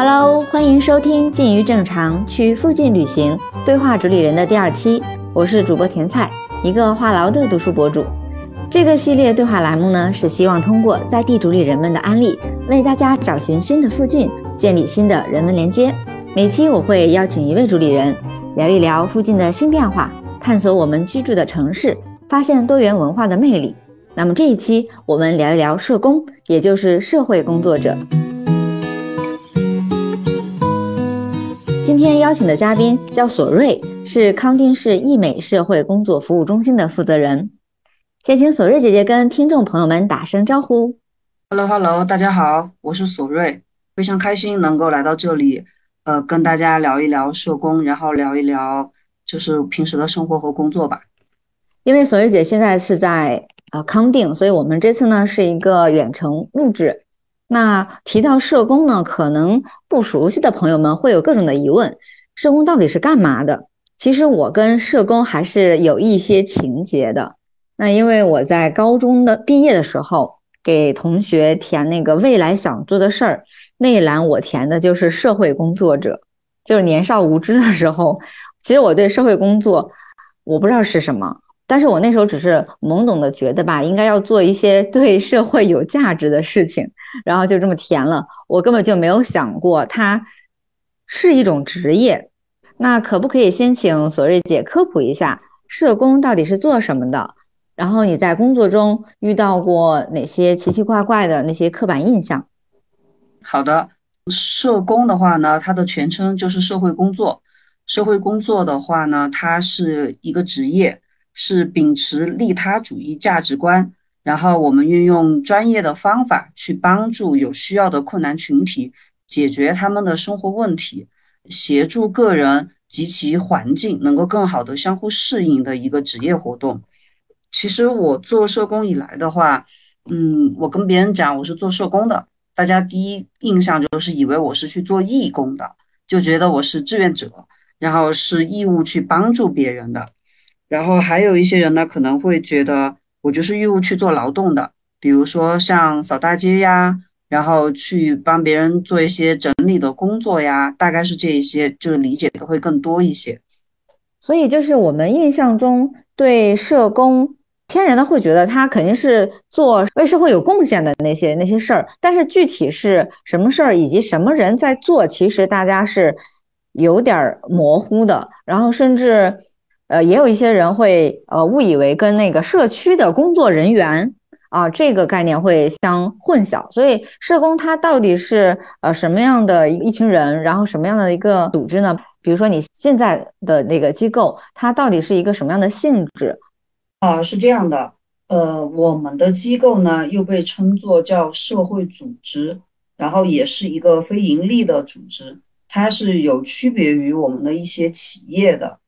Hello，欢迎收听《近于正常去附近旅行对话主理人》的第二期，我是主播甜菜，一个话痨的读书博主。这个系列对话栏目呢，是希望通过在地主理人们的安利，为大家找寻新的附近，建立新的人文连接。每期我会邀请一位主理人，聊一聊附近的新变化，探索我们居住的城市，发现多元文化的魅力。那么这一期我们聊一聊社工，也就是社会工作者。天邀请的嘉宾叫索瑞，是康定市易美社会工作服务中心的负责人。先请索瑞姐姐跟听众朋友们打声招呼。Hello，Hello，大家好，我是索瑞，非常开心能够来到这里，呃，跟大家聊一聊社工，然后聊一聊就是平时的生活和工作吧。因为索瑞姐现在是在呃康定，所以我们这次呢是一个远程录制。那提到社工呢，可能不熟悉的朋友们会有各种的疑问：社工到底是干嘛的？其实我跟社工还是有一些情节的。那因为我在高中的毕业的时候，给同学填那个未来想做的事儿那一栏，我填的就是社会工作者。就是年少无知的时候，其实我对社会工作我不知道是什么。但是我那时候只是懵懂的觉得吧，应该要做一些对社会有价值的事情，然后就这么填了。我根本就没有想过它是一种职业。那可不可以先请索瑞姐科普一下，社工到底是做什么的？然后你在工作中遇到过哪些奇奇怪怪的那些刻板印象？好的，社工的话呢，它的全称就是社会工作。社会工作的话呢，它是一个职业。是秉持利他主义价值观，然后我们运用专业的方法去帮助有需要的困难群体解决他们的生活问题，协助个人及其环境能够更好的相互适应的一个职业活动。其实我做社工以来的话，嗯，我跟别人讲我是做社工的，大家第一印象就是以为我是去做义工的，就觉得我是志愿者，然后是义务去帮助别人的。然后还有一些人呢，可能会觉得我就是义务去做劳动的，比如说像扫大街呀，然后去帮别人做一些整理的工作呀，大概是这一些，就是理解的会更多一些。所以就是我们印象中对社工，天然的会觉得他肯定是做为社会有贡献的那些那些事儿，但是具体是什么事儿以及什么人在做，其实大家是有点模糊的，然后甚至。呃，也有一些人会呃误以为跟那个社区的工作人员啊这个概念会相混淆，所以社工他到底是呃什么样的一群人，然后什么样的一个组织呢？比如说你现在的那个机构，它到底是一个什么样的性质？啊，是这样的，呃，我们的机构呢又被称作叫社会组织，然后也是一个非盈利的组织，它是有区别于我们的一些企业的。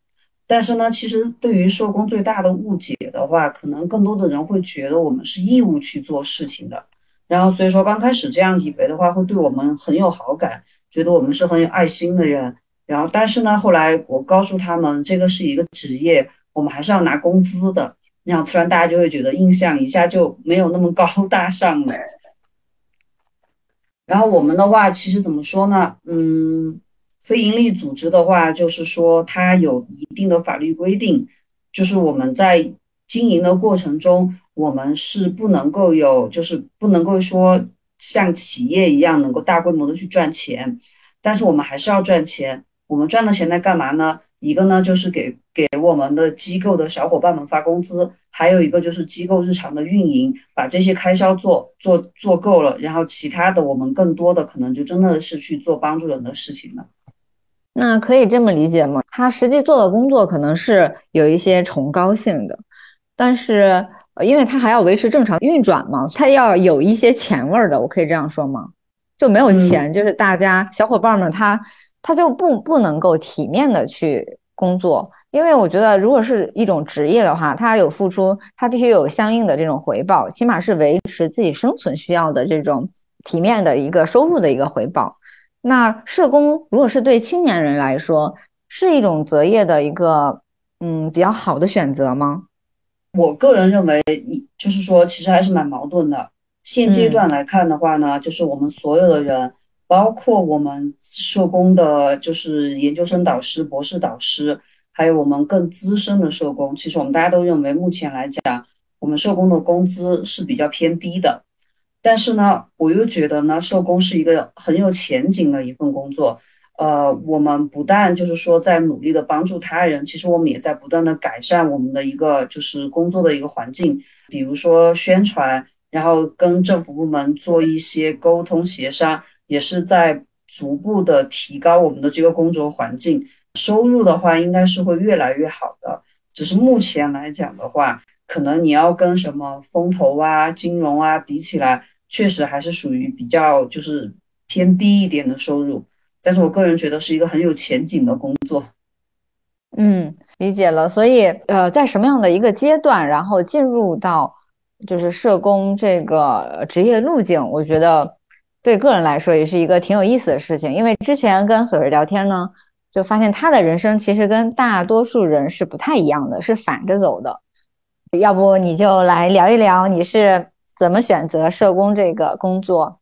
但是呢，其实对于社工最大的误解的话，可能更多的人会觉得我们是义务去做事情的。然后所以说刚开始这样以为的话，会对我们很有好感，觉得我们是很有爱心的人。然后但是呢，后来我告诉他们，这个是一个职业，我们还是要拿工资的。然后突然大家就会觉得印象一下就没有那么高大上了。然后我们的话，其实怎么说呢？嗯。非营利组织的话，就是说它有一定的法律规定，就是我们在经营的过程中，我们是不能够有，就是不能够说像企业一样能够大规模的去赚钱，但是我们还是要赚钱。我们赚的钱在干嘛呢？一个呢就是给给我们的机构的小伙伴们发工资，还有一个就是机构日常的运营，把这些开销做做做够了，然后其他的我们更多的可能就真的是去做帮助人的事情了。那可以这么理解吗？他实际做的工作可能是有一些崇高性的，但是因为他还要维持正常运转嘛，他要有一些钱味儿的，我可以这样说吗？就没有钱，就是大家小伙伴们他他就不不能够体面的去工作，因为我觉得如果是一种职业的话，他有付出，他必须有相应的这种回报，起码是维持自己生存需要的这种体面的一个收入的一个回报。那社工如果是对青年人来说，是一种择业的一个嗯比较好的选择吗？我个人认为，你就是说，其实还是蛮矛盾的。现阶段来看的话呢，就是我们所有的人，包括我们社工的，就是研究生导师、博士导师，还有我们更资深的社工。其实我们大家都认为，目前来讲，我们社工的工资是比较偏低的。但是呢，我又觉得呢，社工是一个很有前景的一份工作。呃，我们不但就是说在努力的帮助他人，其实我们也在不断的改善我们的一个就是工作的一个环境，比如说宣传，然后跟政府部门做一些沟通协商。也是在逐步的提高我们的这个工作环境，收入的话应该是会越来越好的。只是目前来讲的话，可能你要跟什么风投啊、金融啊比起来，确实还是属于比较就是偏低一点的收入。但是我个人觉得是一个很有前景的工作。嗯，理解了。所以呃，在什么样的一个阶段，然后进入到就是社工这个职业路径，我觉得。对个人来说也是一个挺有意思的事情，因为之前跟索瑞聊天呢，就发现他的人生其实跟大多数人是不太一样的，是反着走的。要不你就来聊一聊你是怎么选择社工这个工作，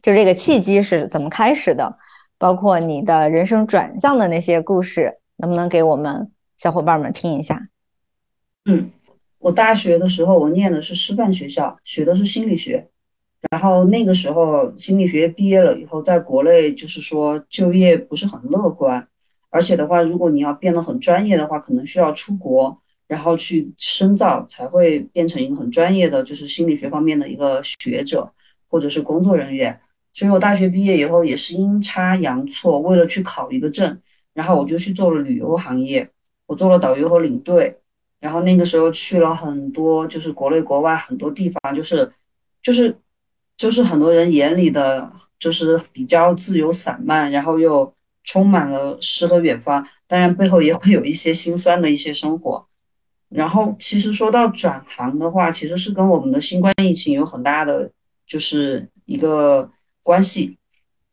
就这个契机是怎么开始的，包括你的人生转向的那些故事，能不能给我们小伙伴们听一下？嗯，我大学的时候我念的是师范学校，学的是心理学。然后那个时候心理学毕业了以后，在国内就是说就业不是很乐观，而且的话，如果你要变得很专业的话，可能需要出国，然后去深造，才会变成一个很专业的就是心理学方面的一个学者或者是工作人员。所以我大学毕业以后也是阴差阳错，为了去考一个证，然后我就去做了旅游行业，我做了导游和领队，然后那个时候去了很多就是国内国外很多地方，就是就是。就是很多人眼里的，就是比较自由散漫，然后又充满了诗和远方。当然，背后也会有一些心酸的一些生活。然后，其实说到转行的话，其实是跟我们的新冠疫情有很大的就是一个关系。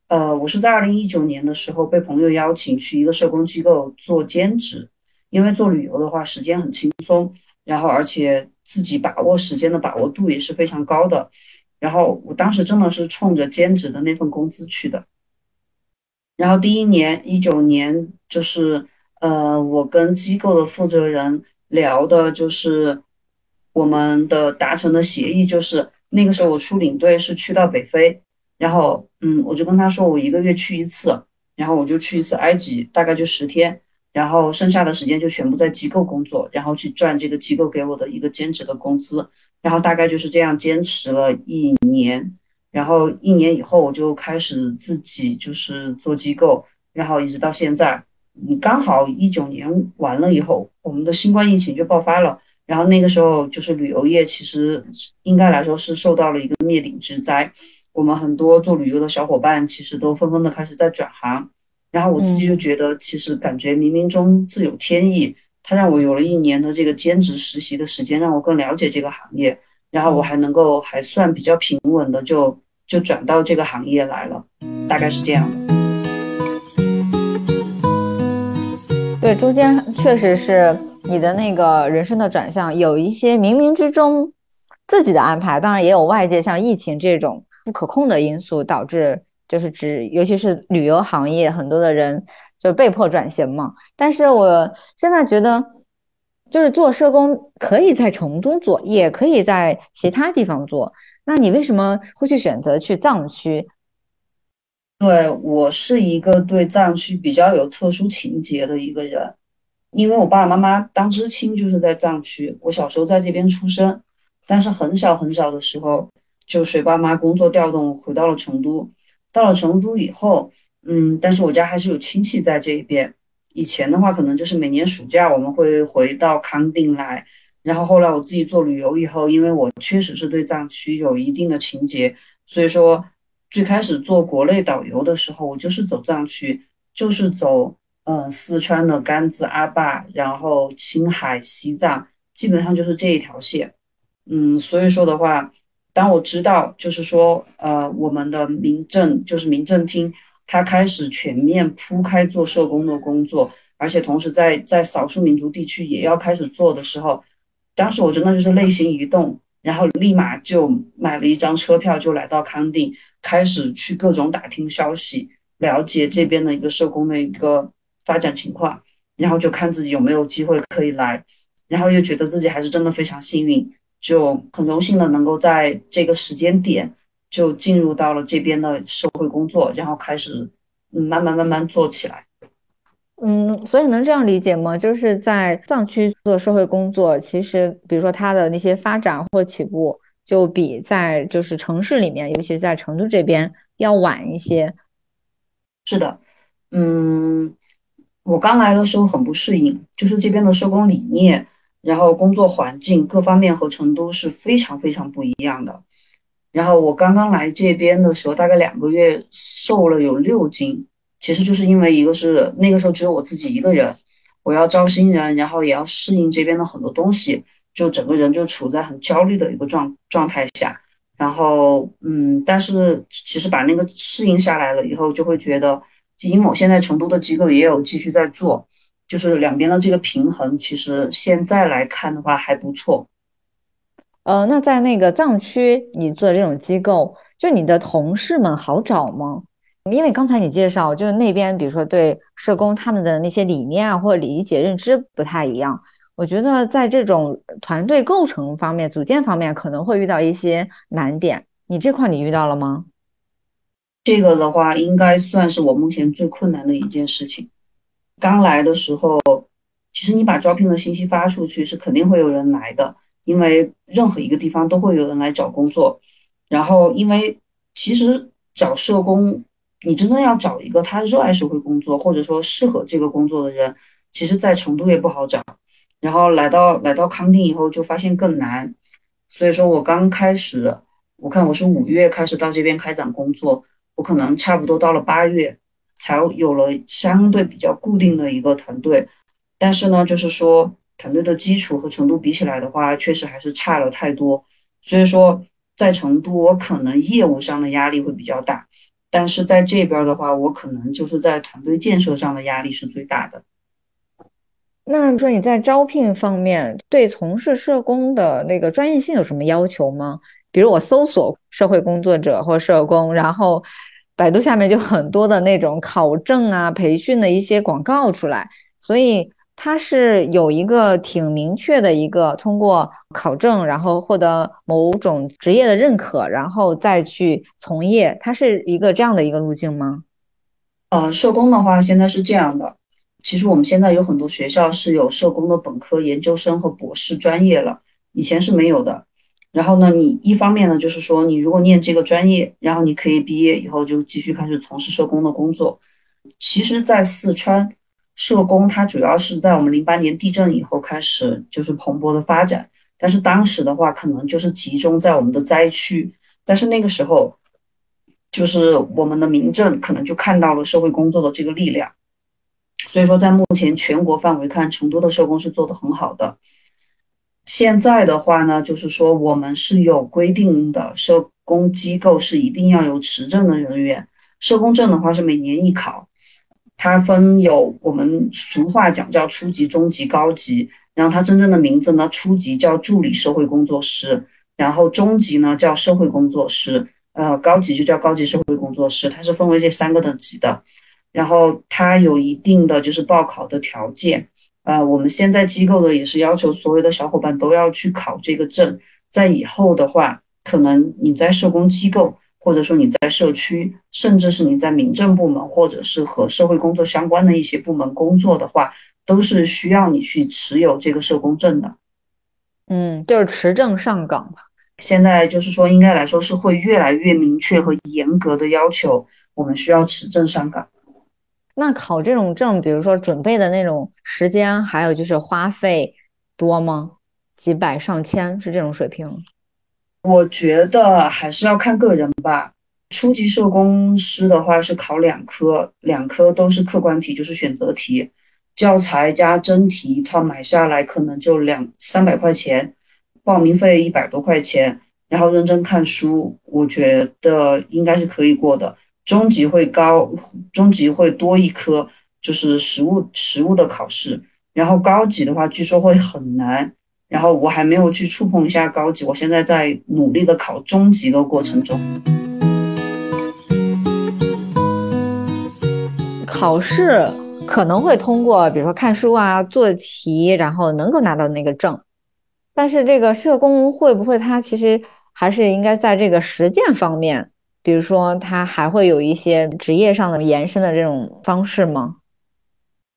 呃，我是在二零一九年的时候被朋友邀请去一个社工机构做兼职，因为做旅游的话时间很轻松，然后而且自己把握时间的把握度也是非常高的。然后我当时真的是冲着兼职的那份工资去的。然后第一年一九年，就是呃，我跟机构的负责人聊的，就是我们的达成的协议，就是那个时候我出领队是去到北非，然后嗯，我就跟他说我一个月去一次，然后我就去一次埃及，大概就十天，然后剩下的时间就全部在机构工作，然后去赚这个机构给我的一个兼职的工资。然后大概就是这样坚持了一年，然后一年以后我就开始自己就是做机构，然后一直到现在，嗯，刚好一九年完了以后，我们的新冠疫情就爆发了，然后那个时候就是旅游业其实应该来说是受到了一个灭顶之灾，我们很多做旅游的小伙伴其实都纷纷的开始在转行，然后我自己就觉得其实感觉冥冥中自有天意。它让我有了一年的这个兼职实习的时间，让我更了解这个行业，然后我还能够还算比较平稳的就就转到这个行业来了，大概是这样的。对，中间确实是你的那个人生的转向，有一些冥冥之中自己的安排，当然也有外界像疫情这种不可控的因素导致，就是指尤其是旅游行业很多的人。就被迫转型嘛，但是我现在觉得，就是做社工可以在成都做，也可以在其他地方做。那你为什么会去选择去藏区？对我是一个对藏区比较有特殊情节的一个人，因为我爸爸妈妈当知青就是在藏区，我小时候在这边出生，但是很小很小的时候就随爸妈工作调动回到了成都。到了成都以后。嗯，但是我家还是有亲戚在这边。以前的话，可能就是每年暑假我们会回到康定来。然后后来我自己做旅游以后，因为我确实是对藏区有一定的情结，所以说最开始做国内导游的时候，我就是走藏区，就是走嗯四川的甘孜、阿坝，然后青海、西藏，基本上就是这一条线。嗯，所以说的话，当我知道就是说呃我们的民政就是民政厅。他开始全面铺开做社工的工作，而且同时在在少数民族地区也要开始做的时候，当时我真的就是内心一动，然后立马就买了一张车票就来到康定。开始去各种打听消息，了解这边的一个社工的一个发展情况，然后就看自己有没有机会可以来，然后又觉得自己还是真的非常幸运，就很荣幸的能够在这个时间点就进入到了这边的社会工作，然后开始嗯慢慢慢慢做起来。嗯，所以能这样理解吗？就是在藏区做社会工作，其实比如说它的那些发展或起步，就比在就是城市里面，尤其是在成都这边要晚一些。是的，嗯，我刚来的时候很不适应，就是这边的社工理念，然后工作环境各方面和成都是非常非常不一样的。然后我刚刚来这边的时候，大概两个月，瘦了有六斤。其实就是因为一个是那个时候只有我自己一个人，我要招新人，然后也要适应这边的很多东西，就整个人就处在很焦虑的一个状状态下。然后，嗯，但是其实把那个适应下来了以后，就会觉得，因为我现在成都的机构也有继续在做，就是两边的这个平衡，其实现在来看的话还不错。呃，那在那个藏区你做这种机构，就你的同事们好找吗？因为刚才你介绍，就是那边，比如说对社工他们的那些理念啊，或者理解认知不太一样。我觉得在这种团队构成方面、组建方面，可能会遇到一些难点。你这块你遇到了吗？这个的话，应该算是我目前最困难的一件事情。刚来的时候，其实你把招聘的信息发出去，是肯定会有人来的，因为任何一个地方都会有人来找工作。然后，因为其实找社工。你真正要找一个他热爱社会工作，或者说适合这个工作的人，其实，在成都也不好找。然后来到来到康定以后，就发现更难。所以说我刚开始，我看我是五月开始到这边开展工作，我可能差不多到了八月，才有了相对比较固定的一个团队。但是呢，就是说团队的基础和成都比起来的话，确实还是差了太多。所以说，在成都，我可能业务上的压力会比较大。但是在这边的话，我可能就是在团队建设上的压力是最大的。那说你在招聘方面对从事社工的那个专业性有什么要求吗？比如我搜索社会工作者或社工，然后百度下面就很多的那种考证啊、培训的一些广告出来，所以。它是有一个挺明确的一个通过考证，然后获得某种职业的认可，然后再去从业，它是一个这样的一个路径吗？呃，社工的话现在是这样的，其实我们现在有很多学校是有社工的本科、研究生和博士专业了，以前是没有的。然后呢，你一方面呢就是说，你如果念这个专业，然后你可以毕业以后就继续开始从事社工的工作。其实，在四川。社工它主要是在我们零八年地震以后开始就是蓬勃的发展，但是当时的话可能就是集中在我们的灾区，但是那个时候就是我们的民政可能就看到了社会工作的这个力量，所以说在目前全国范围看，成都的社工是做的很好的。现在的话呢，就是说我们是有规定的，社工机构是一定要有持证的人员，社工证的话是每年一考。它分有我们俗话讲叫初级、中级、高级，然后它真正的名字呢，初级叫助理社会工作师，然后中级呢叫社会工作师，呃，高级就叫高级社会工作师，它是分为这三个等级的。然后它有一定的就是报考的条件，呃，我们现在机构的也是要求所有的小伙伴都要去考这个证，在以后的话，可能你在社工机构。或者说你在社区，甚至是你在民政部门，或者是和社会工作相关的一些部门工作的话，都是需要你去持有这个社工证的。嗯，就是持证上岗嘛。现在就是说，应该来说是会越来越明确和严格的要求，我们需要持证上岗。那考这种证，比如说准备的那种时间，还有就是花费多吗？几百上千是这种水平？我觉得还是要看个人吧。初级社工师的话是考两科，两科都是客观题，就是选择题，教材加真题一套买下来可能就两三百块钱，报名费一百多块钱，然后认真看书，我觉得应该是可以过的。中级会高，中级会多一科，就是实物实物的考试，然后高级的话据说会很难，然后我还没有去触碰一下高级，我现在在努力的考中级的过程中。考试可能会通过，比如说看书啊，做题，然后能够拿到那个证。但是这个社工会不会，他其实还是应该在这个实践方面。比如说他还会有一些职业上的延伸的这种方式吗？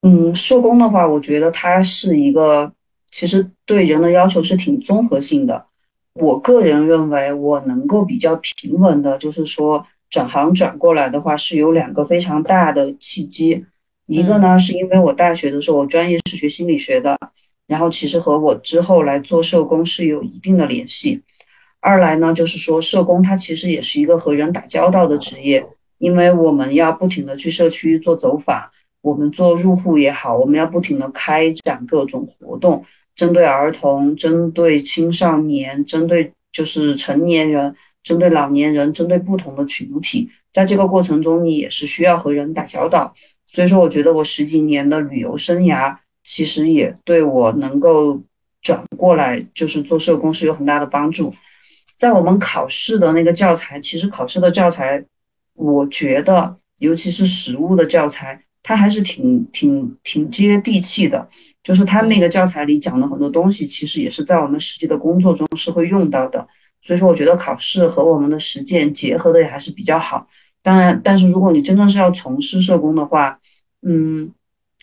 嗯，社工的话，我觉得它是一个其实对人的要求是挺综合性的。我个人认为，我能够比较平稳的，就是说转行转过来的话，是有两个非常大的契机。一个呢，是因为我大学的时候，我专业是学心理学的，然后其实和我之后来做社工是有一定的联系。二来呢，就是说社工它其实也是一个和人打交道的职业，因为我们要不停的去社区做走访，我们做入户也好，我们要不停的开展各种活动。针对儿童、针对青少年、针对就是成年人、针对老年人、针对不同的群体，在这个过程中，你也是需要和人打交道。所以说，我觉得我十几年的旅游生涯，其实也对我能够转过来就是做社工是有很大的帮助。在我们考试的那个教材，其实考试的教材，我觉得尤其是实物的教材，它还是挺挺挺接地气的。就是他那个教材里讲的很多东西，其实也是在我们实际的工作中是会用到的。所以说，我觉得考试和我们的实践结合的也还是比较好。当然，但是如果你真正是要从事社工的话，嗯，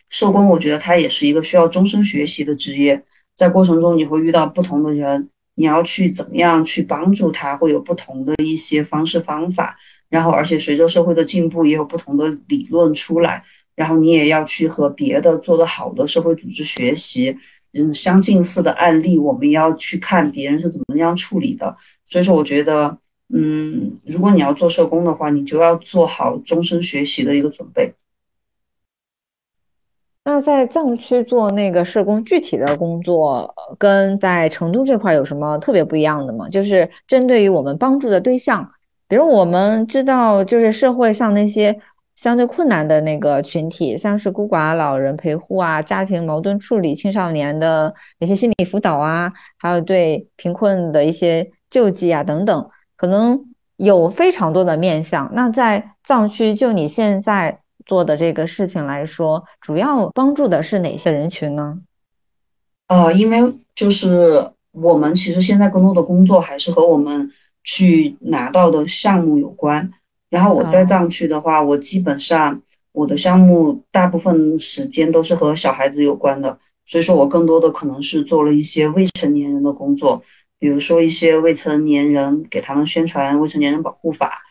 社工我觉得它也是一个需要终身学习的职业。在过程中你会遇到不同的人，你要去怎么样去帮助他，会有不同的一些方式方法。然后，而且随着社会的进步，也有不同的理论出来。然后你也要去和别的做得好的社会组织学习，嗯，相近似的案例，我们要去看别人是怎么样处理的。所以说，我觉得，嗯，如果你要做社工的话，你就要做好终身学习的一个准备。那在藏区做那个社工，具体的工作跟在成都这块有什么特别不一样的吗？就是针对于我们帮助的对象，比如我们知道，就是社会上那些。相对困难的那个群体，像是孤寡老人陪护啊、家庭矛盾处理、青少年的一些心理辅导啊，还有对贫困的一些救济啊等等，可能有非常多的面向。那在藏区，就你现在做的这个事情来说，主要帮助的是哪些人群呢？呃，因为就是我们其实现在更多的工作还是和我们去拿到的项目有关。然后我在藏区的话，我基本上我的项目大部分时间都是和小孩子有关的，所以说我更多的可能是做了一些未成年人的工作，比如说一些未成年人给他们宣传未成年人保护法，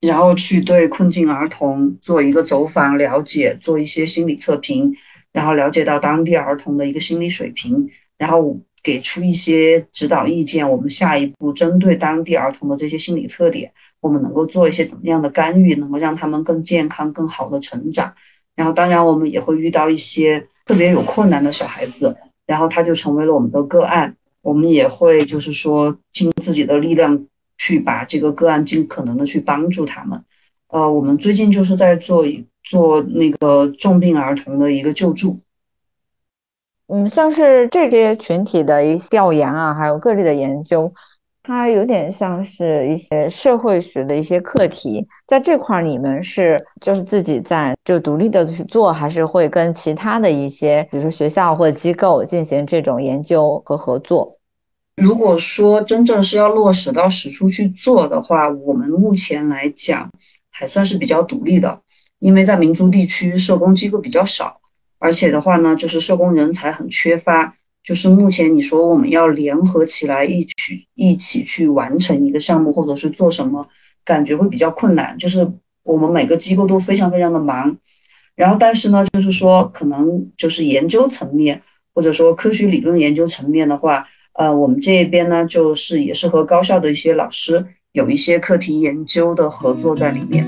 然后去对困境儿童做一个走访了解，做一些心理测评，然后了解到当地儿童的一个心理水平，然后给出一些指导意见，我们下一步针对当地儿童的这些心理特点。我们能够做一些怎么样的干预，能够让他们更健康、更好的成长。然后，当然我们也会遇到一些特别有困难的小孩子，然后他就成为了我们的个案。我们也会就是说尽自己的力量去把这个个案尽可能的去帮助他们。呃，我们最近就是在做做那个重病儿童的一个救助。嗯，像是这些群体的一些调研啊，还有个例的研究。它有点像是一些社会学的一些课题，在这块儿你们是就是自己在就独立的去做，还是会跟其他的一些，比如说学校或机构进行这种研究和合作？如果说真正是要落实到实处去做的话，我们目前来讲还算是比较独立的，因为在民族地区社工机构比较少，而且的话呢，就是社工人才很缺乏。就是目前你说我们要联合起来一起一起去完成一个项目，或者是做什么，感觉会比较困难。就是我们每个机构都非常非常的忙，然后但是呢，就是说可能就是研究层面或者说科学理论研究层面的话，呃，我们这边呢就是也是和高校的一些老师有一些课题研究的合作在里面。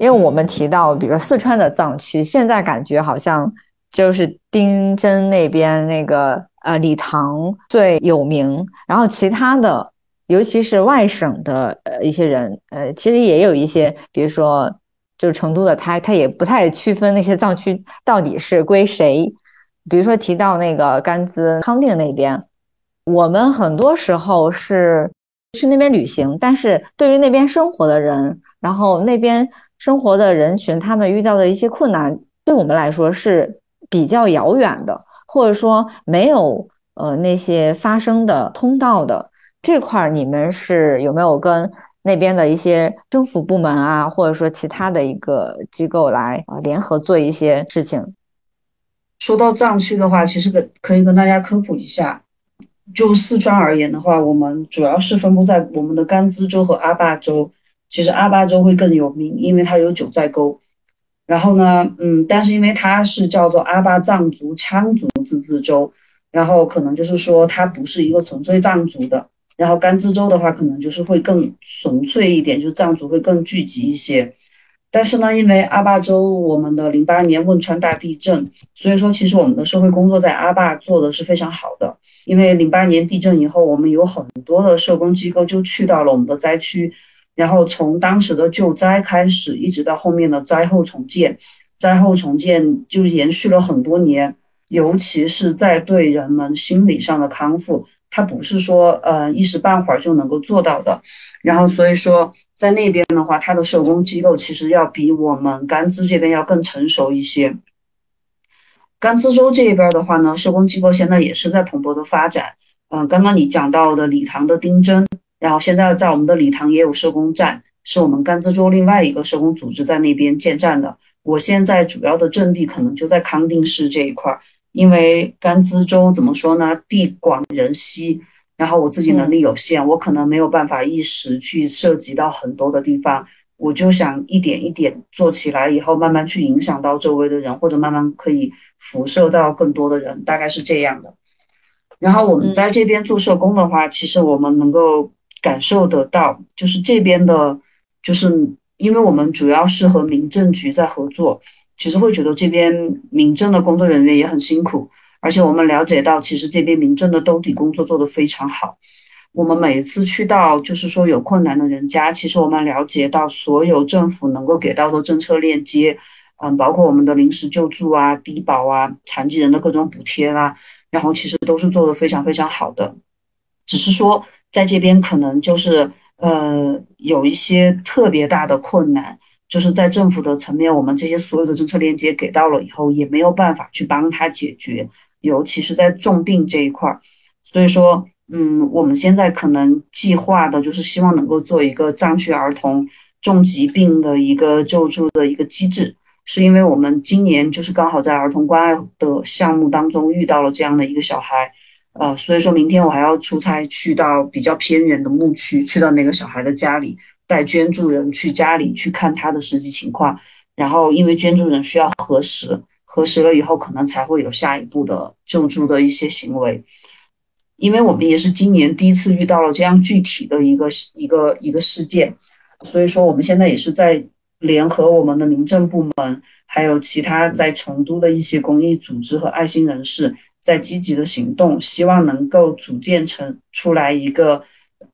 因为我们提到，比如说四川的藏区，现在感觉好像就是丁真那边那个呃理塘最有名，然后其他的，尤其是外省的呃一些人，呃，其实也有一些，比如说就是成都的，他他也不太区分那些藏区到底是归谁。比如说提到那个甘孜康定那边，我们很多时候是去那边旅行，但是对于那边生活的人，然后那边生活的人群，他们遇到的一些困难，对我们来说是比较遥远的，或者说没有呃那些发生的通道的这块儿，你们是有没有跟那边的一些政府部门啊，或者说其他的一个机构来啊联合做一些事情？说到藏区的话，其实可可以跟大家科普一下。就四川而言的话，我们主要是分布在我们的甘孜州和阿坝州。其实阿坝州会更有名，因为它有九寨沟。然后呢，嗯，但是因为它是叫做阿坝藏族羌族自治州，然后可能就是说它不是一个纯粹藏族的。然后甘孜州的话，可能就是会更纯粹一点，就藏族会更聚集一些。但是呢，因为阿坝州我们的零八年汶川大地震，所以说其实我们的社会工作在阿坝做的是非常好的。因为零八年地震以后，我们有很多的社工机构就去到了我们的灾区，然后从当时的救灾开始，一直到后面的灾后重建，灾后重建就延续了很多年，尤其是在对人们心理上的康复。它不是说呃一时半会儿就能够做到的，然后所以说在那边的话，它的社工机构其实要比我们甘孜这边要更成熟一些。甘孜州这边的话呢，社工机构现在也是在蓬勃的发展。嗯，刚刚你讲到的理塘的丁真，然后现在在我们的理塘也有社工站，是我们甘孜州另外一个社工组织在那边建站的。我现在主要的阵地可能就在康定市这一块儿。因为甘孜州怎么说呢？地广人稀，然后我自己能力有限，我可能没有办法一时去涉及到很多的地方。我就想一点一点做起来，以后慢慢去影响到周围的人，或者慢慢可以辐射到更多的人，大概是这样的。然后我们在这边做社工的话，其实我们能够感受得到，就是这边的，就是因为我们主要是和民政局在合作。其实会觉得这边民政的工作人员也很辛苦，而且我们了解到，其实这边民政的兜底工作做得非常好。我们每次去到就是说有困难的人家，其实我们了解到所有政府能够给到的政策链接，嗯，包括我们的临时救助啊、低保啊、残疾人的各种补贴啦，然后其实都是做得非常非常好的。只是说在这边可能就是呃有一些特别大的困难。就是在政府的层面，我们这些所有的政策链接给到了以后，也没有办法去帮他解决，尤其是在重病这一块儿。所以说，嗯，我们现在可能计划的就是希望能够做一个藏区儿童重疾病的一个救助的一个机制，是因为我们今年就是刚好在儿童关爱的项目当中遇到了这样的一个小孩，呃，所以说明天我还要出差去到比较偏远的牧区，去到那个小孩的家里。带捐助人去家里去看他的实际情况，然后因为捐助人需要核实，核实了以后可能才会有下一步的救助的一些行为。因为我们也是今年第一次遇到了这样具体的一个一个一个事件，所以说我们现在也是在联合我们的民政部门，还有其他在成都的一些公益组织和爱心人士，在积极的行动，希望能够组建成出来一个。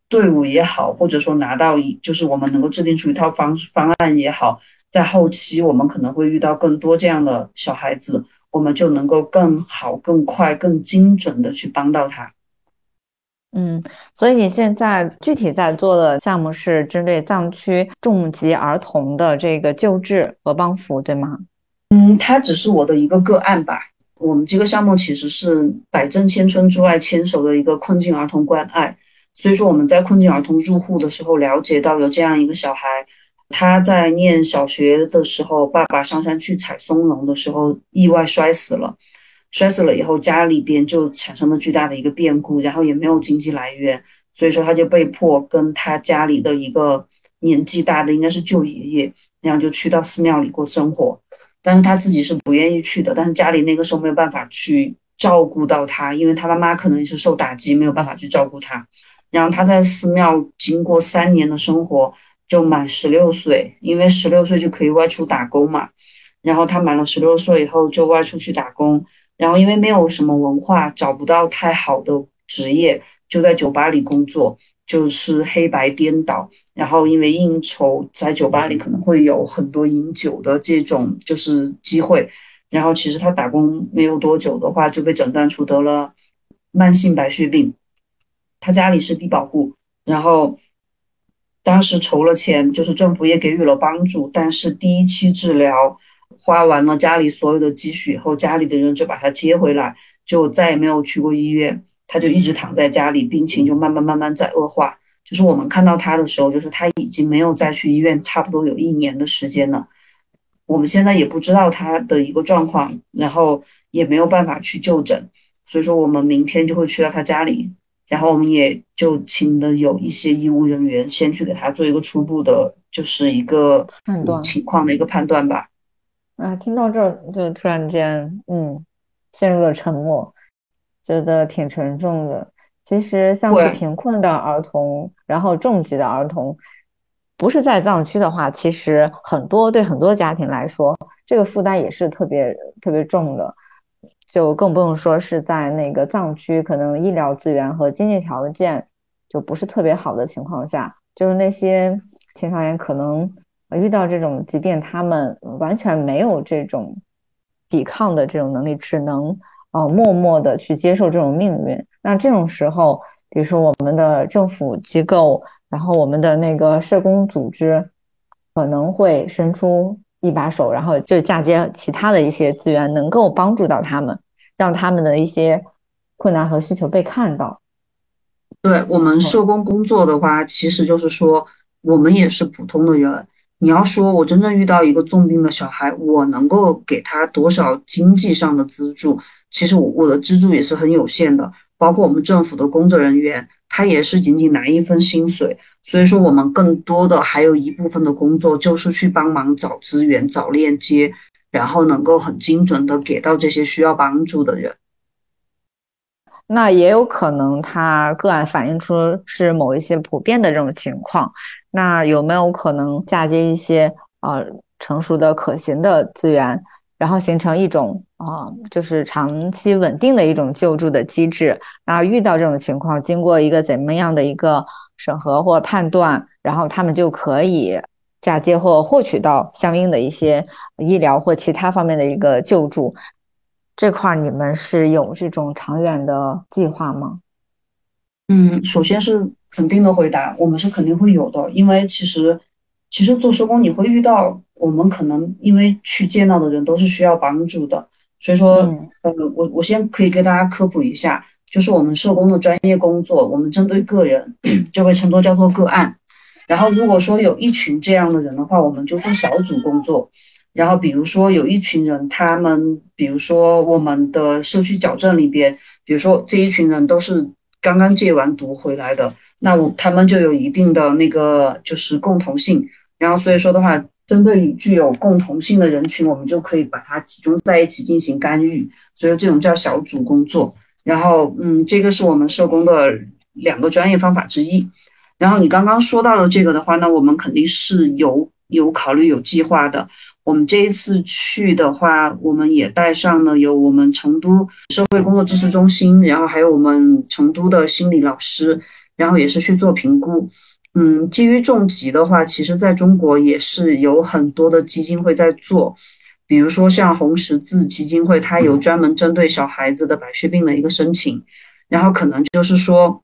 队伍也好，或者说拿到一，就是我们能够制定出一套方方案也好，在后期我们可能会遇到更多这样的小孩子，我们就能够更好、更快、更精准的去帮到他。嗯，所以你现在具体在做的项目是针对藏区重疾儿童的这个救治和帮扶，对吗？嗯，它只是我的一个个案吧。我们这个项目其实是百镇千村之外牵手的一个困境儿童关爱。所以说我们在困境儿童入户的时候，了解到有这样一个小孩，他在念小学的时候，爸爸上山去采松茸的时候意外摔死了，摔死了以后家里边就产生了巨大的一个变故，然后也没有经济来源，所以说他就被迫跟他家里的一个年纪大的应该是舅爷爷，然后就去到寺庙里过生活，但是他自己是不愿意去的，但是家里那个时候没有办法去照顾到他，因为他妈妈可能也是受打击，没有办法去照顾他。然后他在寺庙经过三年的生活，就满十六岁，因为十六岁就可以外出打工嘛。然后他满了十六岁以后就外出去打工，然后因为没有什么文化，找不到太好的职业，就在酒吧里工作，就是黑白颠倒。然后因为应酬，在酒吧里可能会有很多饮酒的这种就是机会。然后其实他打工没有多久的话，就被诊断出得了慢性白血病。他家里是低保户，然后当时筹了钱，就是政府也给予了帮助，但是第一期治疗花完了家里所有的积蓄以后，家里的人就把他接回来，就再也没有去过医院，他就一直躺在家里，病情就慢慢慢慢在恶化。就是我们看到他的时候，就是他已经没有再去医院，差不多有一年的时间了。我们现在也不知道他的一个状况，然后也没有办法去就诊，所以说我们明天就会去到他家里，然后我们也就请的有一些医务人员先去给他做一个初步的，就是一个判断情况的一个判断吧。啊，听到这儿就突然间，嗯，陷入了沉默，觉得挺沉重的。其实像是贫困的儿童，然后重疾的儿童。不是在藏区的话，其实很多对很多家庭来说，这个负担也是特别特别重的，就更不用说是在那个藏区，可能医疗资源和经济条件就不是特别好的情况下，就是那些青少年可能遇到这种疾病，他们完全没有这种抵抗的这种能力，只能呃默默的去接受这种命运。那这种时候，比如说我们的政府机构。然后我们的那个社工组织可能会伸出一把手，然后就嫁接其他的一些资源，能够帮助到他们，让他们的一些困难和需求被看到。对我们社工工作的话，其实就是说，我们也是普通的人。你要说我真正遇到一个重病的小孩，我能够给他多少经济上的资助？其实我我的资助也是很有限的，包括我们政府的工作人员。他也是仅仅拿一份薪水，所以说我们更多的还有一部分的工作就是去帮忙找资源、找链接，然后能够很精准的给到这些需要帮助的人。那也有可能他个案反映出是某一些普遍的这种情况，那有没有可能嫁接一些呃成熟的可行的资源？然后形成一种啊，就是长期稳定的一种救助的机制。那遇到这种情况，经过一个怎么样的一个审核或判断，然后他们就可以嫁接或获取到相应的一些医疗或其他方面的一个救助。这块你们是有这种长远的计划吗？嗯，首先是肯定的回答，我们是肯定会有的，因为其实。其实做社工你会遇到，我们可能因为去见到的人都是需要帮助的，所以说，呃，我我先可以给大家科普一下，就是我们社工的专业工作，我们针对个人就被称作叫做个案，然后如果说有一群这样的人的话，我们就做小组工作，然后比如说有一群人，他们比如说我们的社区矫正里边，比如说这一群人都是刚刚戒完毒回来的，那我他们就有一定的那个就是共同性。然后所以说的话，针对具有共同性的人群，我们就可以把它集中在一起进行干预。所以这种叫小组工作。然后，嗯，这个是我们社工的两个专业方法之一。然后你刚刚说到的这个的话，那我们肯定是有有考虑、有计划的。我们这一次去的话，我们也带上了有我们成都社会工作支持中心，然后还有我们成都的心理老师，然后也是去做评估。嗯，基于重疾的话，其实在中国也是有很多的基金会在做，比如说像红十字基金会，它有专门针对小孩子的白血病的一个申请，然后可能就是说，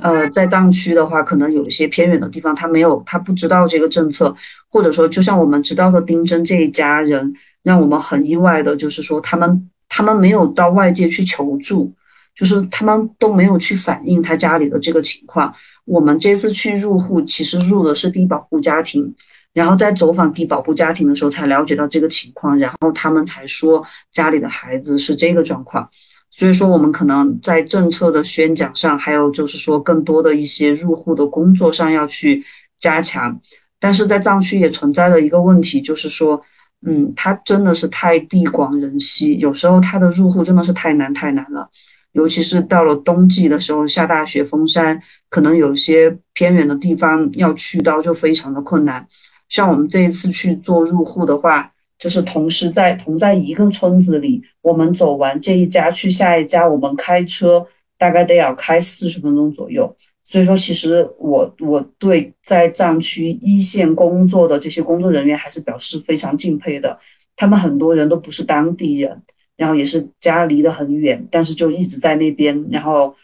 呃，在藏区的话，可能有一些偏远的地方，他没有，他不知道这个政策，或者说，就像我们知道的丁真这一家人，让我们很意外的，就是说他们他们没有到外界去求助，就是他们都没有去反映他家里的这个情况。我们这次去入户，其实入的是低保户家庭，然后在走访低保户家庭的时候，才了解到这个情况，然后他们才说家里的孩子是这个状况。所以说，我们可能在政策的宣讲上，还有就是说更多的一些入户的工作上要去加强。但是在藏区也存在的一个问题，就是说，嗯，它真的是太地广人稀，有时候它的入户真的是太难太难了。尤其是到了冬季的时候，下大雪封山，可能有些偏远的地方要去到就非常的困难。像我们这一次去做入户的话，就是同时在同在一个村子里，我们走完这一家去下一家，我们开车大概得要开四十分钟左右。所以说，其实我我对在藏区一线工作的这些工作人员还是表示非常敬佩的。他们很多人都不是当地人。然后也是家离得很远，但是就一直在那边，然后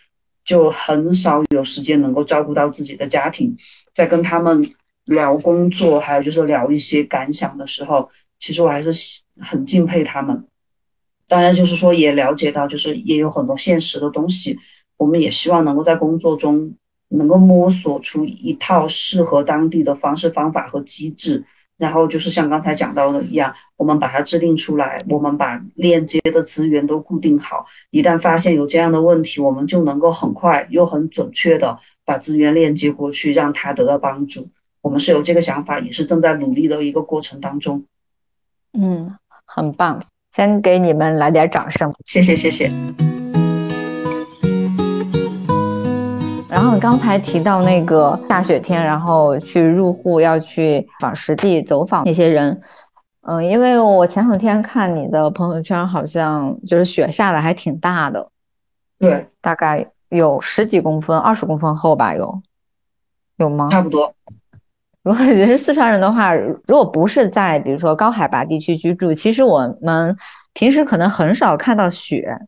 就很少有时间能够照顾到自己的家庭。在跟他们聊工作，还有就是聊一些感想的时候，其实我还是很敬佩他们。当然，就是说也了解到，就是也有很多现实的东西，我们也希望能够在工作中能够摸索出一套适合当地的方式方法和机制。然后就是像刚才讲到的一样，我们把它制定出来，我们把链接的资源都固定好。一旦发现有这样的问题，我们就能够很快又很准确的把资源链接过去，让他得到帮助。我们是有这个想法，也是正在努力的一个过程当中。嗯，很棒，先给你们来点掌声，谢谢谢谢。然后刚才提到那个下雪天，然后去入户要去访实地走访那些人，嗯，因为我前两天看你的朋友圈，好像就是雪下的还挺大的，对，大概有十几公分、二十公分厚吧，有有吗？差不多。如果你是四川人的话，如果不是在比如说高海拔地区居住，其实我们平时可能很少看到雪。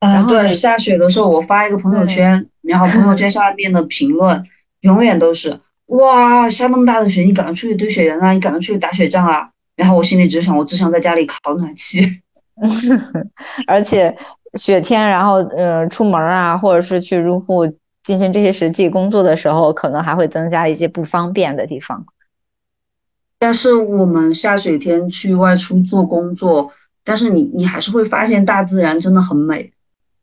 啊，对，下雪的时候我发一个朋友圈，然后朋友圈 下面的评论永远都是哇，下那么大的雪，你赶快出去堆雪人啊，你赶快出去打雪仗啊。然后我心里只想，我只想在家里烤暖气。而且雪天，然后呃出门啊，或者是去入户进行这些实际工作的时候，可能还会增加一些不方便的地方。但是我们下雪天去外出做工作，但是你你还是会发现大自然真的很美。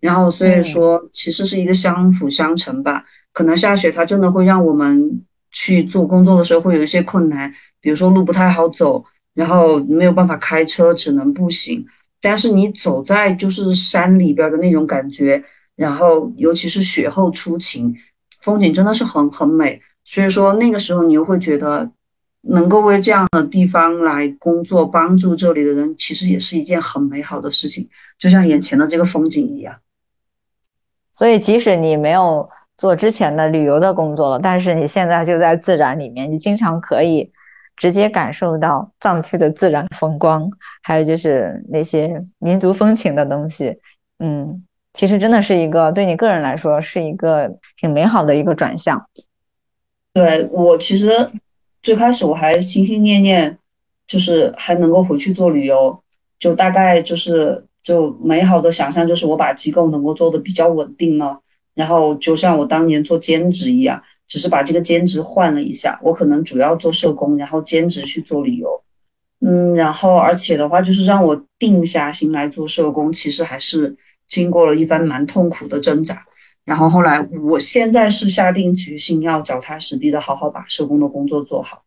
然后，所以说其实是一个相辅相成吧。可能下雪，它真的会让我们去做工作的时候会有一些困难，比如说路不太好走，然后没有办法开车，只能步行。但是你走在就是山里边的那种感觉，然后尤其是雪后出晴，风景真的是很很美。所以说那个时候你又会觉得，能够为这样的地方来工作，帮助这里的人，其实也是一件很美好的事情，就像眼前的这个风景一样。所以，即使你没有做之前的旅游的工作了，但是你现在就在自然里面，你经常可以直接感受到藏区的自然风光，还有就是那些民族风情的东西。嗯，其实真的是一个对你个人来说是一个挺美好的一个转向。对我，其实最开始我还心心念念，就是还能够回去做旅游，就大概就是。就美好的想象就是我把机构能够做的比较稳定了，然后就像我当年做兼职一样，只是把这个兼职换了一下，我可能主要做社工，然后兼职去做旅游，嗯，然后而且的话就是让我定下心来做社工，其实还是经过了一番蛮痛苦的挣扎，然后后来我现在是下定决心要脚踏实地的好好把社工的工作做好。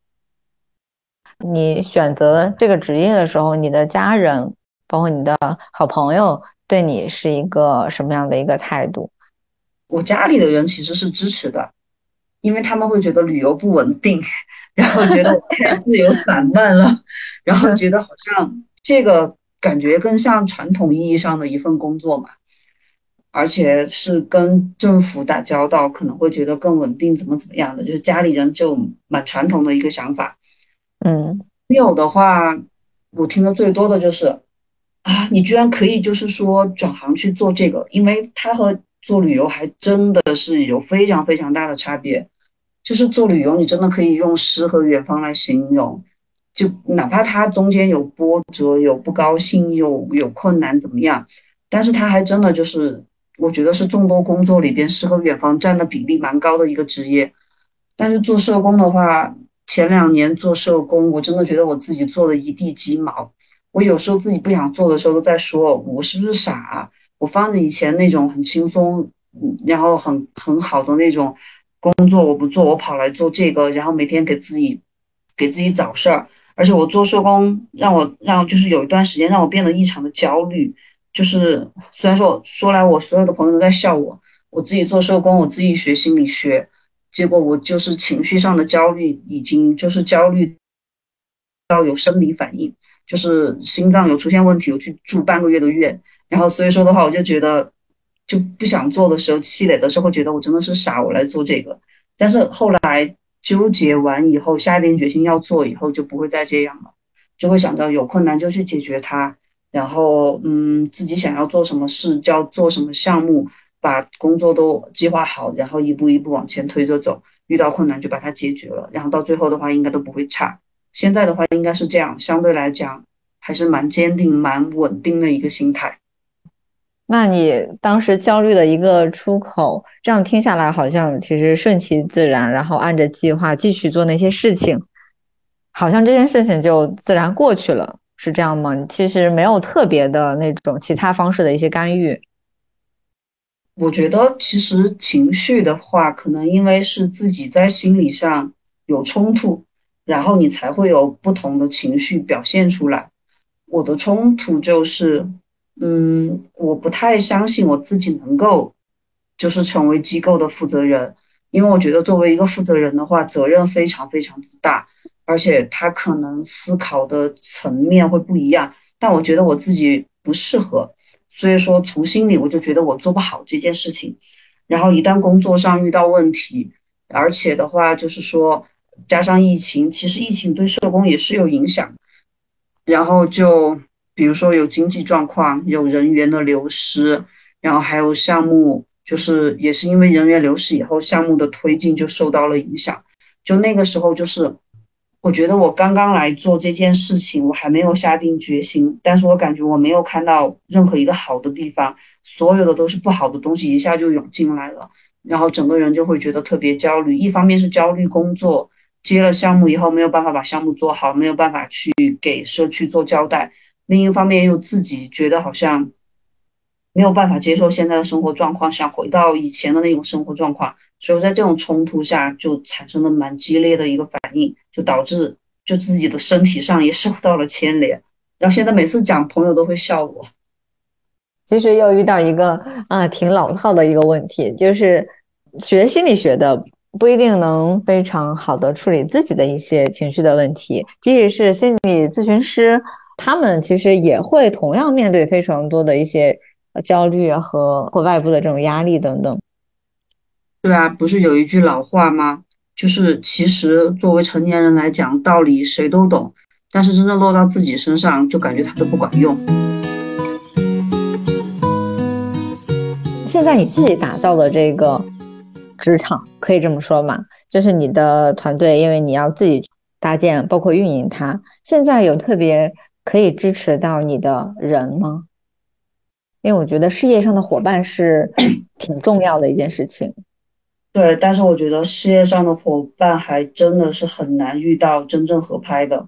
你选择这个职业的时候，你的家人。包括你的好朋友对你是一个什么样的一个态度？我家里的人其实是支持的，因为他们会觉得旅游不稳定，然后觉得我太自由散漫了，然后觉得好像这个感觉更像传统意义上的一份工作嘛，而且是跟政府打交道，可能会觉得更稳定，怎么怎么样的，就是家里人就蛮传统的一个想法。嗯，没有的话，我听的最多的就是。啊，你居然可以就是说转行去做这个，因为它和做旅游还真的是有非常非常大的差别。就是做旅游，你真的可以用诗和远方来形容，就哪怕他中间有波折、有不高兴、有有困难怎么样，但是他还真的就是，我觉得是众多工作里边诗和远方占的比例蛮高的一个职业。但是做社工的话，前两年做社工，我真的觉得我自己做的一地鸡毛。我有时候自己不想做的时候，都在说我是不是傻？我放着以前那种很轻松，然后很很好的那种工作，我不做，我跑来做这个，然后每天给自己给自己找事儿。而且我做社工，让我让就是有一段时间让我变得异常的焦虑。就是虽然说说来，我所有的朋友都在笑我，我自己做社工，我自己学心理学，结果我就是情绪上的焦虑，已经就是焦虑到有生理反应。就是心脏有出现问题，我去住半个月的院，然后所以说的话，我就觉得就不想做的时候，气馁的时候，觉得我真的是傻，我来做这个。但是后来纠结完以后，下定决心要做以后，就不会再这样了，就会想到有困难就去解决它，然后嗯，自己想要做什么事，就要做什么项目，把工作都计划好，然后一步一步往前推着走，遇到困难就把它解决了，然后到最后的话应该都不会差。现在的话应该是这样，相对来讲还是蛮坚定、蛮稳定的一个心态。那你当时焦虑的一个出口，这样听下来好像其实顺其自然，然后按着计划继续做那些事情，好像这件事情就自然过去了，是这样吗？其实没有特别的那种其他方式的一些干预。我觉得其实情绪的话，可能因为是自己在心理上有冲突，然后你才会有不同的情绪表现出来。我的冲突就是。嗯，我不太相信我自己能够，就是成为机构的负责人，因为我觉得作为一个负责人的话，责任非常非常的大，而且他可能思考的层面会不一样。但我觉得我自己不适合，所以说从心里我就觉得我做不好这件事情。然后一旦工作上遇到问题，而且的话就是说加上疫情，其实疫情对社工也是有影响，然后就。比如说有经济状况，有人员的流失，然后还有项目，就是也是因为人员流失以后，项目的推进就受到了影响。就那个时候，就是我觉得我刚刚来做这件事情，我还没有下定决心，但是我感觉我没有看到任何一个好的地方，所有的都是不好的东西一下就涌进来了，然后整个人就会觉得特别焦虑。一方面是焦虑工作接了项目以后没有办法把项目做好，没有办法去给社区做交代。另一方面又自己觉得好像没有办法接受现在的生活状况，想回到以前的那种生活状况，所以在这种冲突下就产生了蛮激烈的一个反应，就导致就自己的身体上也受到了牵连。然后现在每次讲，朋友都会笑我。其实又遇到一个啊挺老套的一个问题，就是学心理学的不一定能非常好的处理自己的一些情绪的问题，即使是心理咨询师。他们其实也会同样面对非常多的一些焦虑和或外部的这种压力等等。对啊，不是有一句老话吗？就是其实作为成年人来讲，道理谁都懂，但是真正落到自己身上，就感觉它都不管用。现在你自己打造的这个职场，可以这么说嘛？就是你的团队，因为你要自己搭建，包括运营它，现在有特别。可以支持到你的人吗？因为我觉得事业上的伙伴是 挺重要的一件事情。对，但是我觉得事业上的伙伴还真的是很难遇到真正合拍的。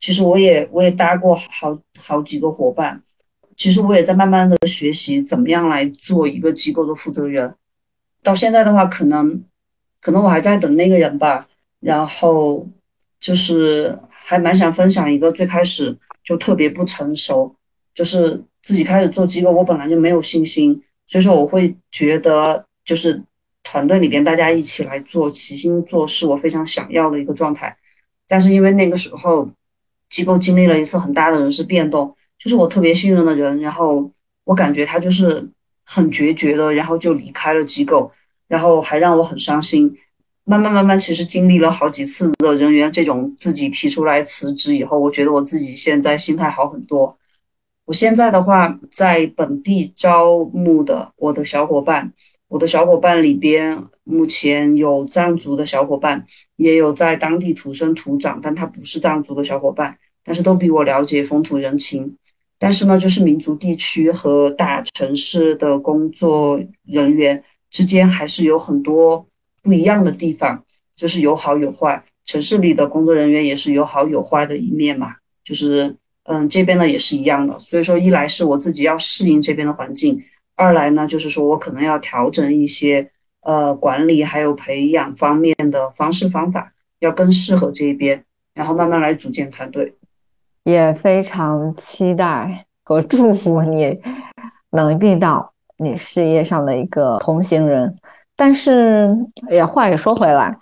其实我也我也搭过好好几个伙伴，其实我也在慢慢的学习怎么样来做一个机构的负责人。到现在的话，可能可能我还在等那个人吧。然后就是还蛮想分享一个最开始。就特别不成熟，就是自己开始做机构，我本来就没有信心，所以说我会觉得就是团队里边大家一起来做，齐心做是我非常想要的一个状态。但是因为那个时候机构经历了一次很大的人事变动，就是我特别信任的人，然后我感觉他就是很决绝的，然后就离开了机构，然后还让我很伤心。慢慢慢慢，其实经历了好几次的人员这种自己提出来辞职以后，我觉得我自己现在心态好很多。我现在的话，在本地招募的我的小伙伴，我的小伙伴里边，目前有藏族的小伙伴，也有在当地土生土长，但他不是藏族的小伙伴，但是都比我了解风土人情。但是呢，就是民族地区和大城市的工作人员之间还是有很多。不一样的地方就是有好有坏，城市里的工作人员也是有好有坏的一面嘛。就是嗯，这边呢也是一样的。所以说，一来是我自己要适应这边的环境，二来呢就是说我可能要调整一些呃管理还有培养方面的方式方法，要更适合这边，然后慢慢来组建团队。也非常期待和祝福你能遇到你事业上的一个同行人。但是，也话也说回来，